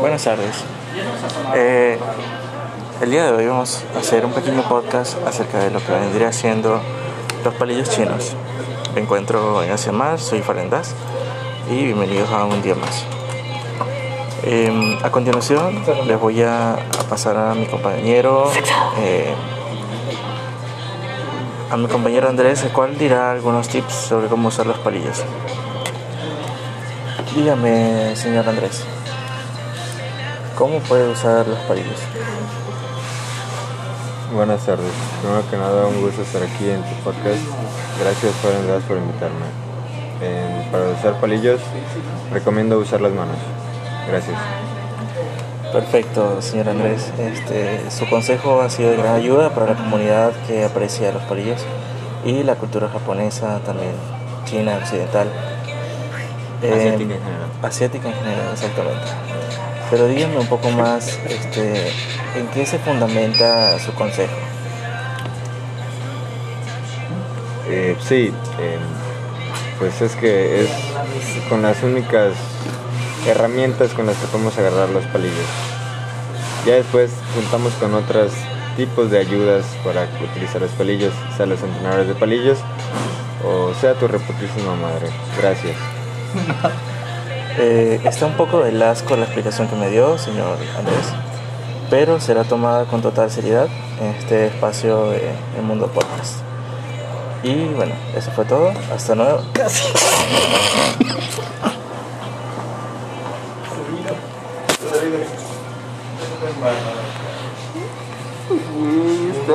Buenas tardes. Eh, el día de hoy vamos a hacer un pequeño podcast acerca de lo que vendría siendo los palillos chinos. Me encuentro en Asia Mar, soy Farendas y bienvenidos a un día más. Em, a continuación les voy a, pasar a mi compañero, eh, a mi compañero Andrés, el cual dirá algunos tips sobre cómo usar los palillos. Dígame, señor Andrés, ¿cómo puede usar los palillos? Buenas tardes. Primero que nada, un gusto estar aquí en tu podcast. Gracias, Andrés, por invitarme. para usar palillos, recomiendo usar las manos. Gracias. Perfecto, señor Andrés. Este, su consejo ha sido de gran ayuda para la comunidad que aprecia los palillos y la cultura japonesa también, china, occidental. Asiática en general. Asiática en general, exactamente. Pero díganme un poco más, este, ¿en qué se fundamenta su consejo? Eh, sí, em, pues es que es con las únicas herramientas con las que podemos agarrar los palillos. Ya después juntamos con otros tipos de ayudas para utilizar los palillos, sea los entrenadores de palillos o sea tu reputísima madre. Gracias. Eh, está un poco de asco la explicación que me dio, señor Andrés, pero será tomada con total seriedad en este espacio de El Mundo Podcast. Y bueno, eso fue todo. Hasta nuevo. Gracias.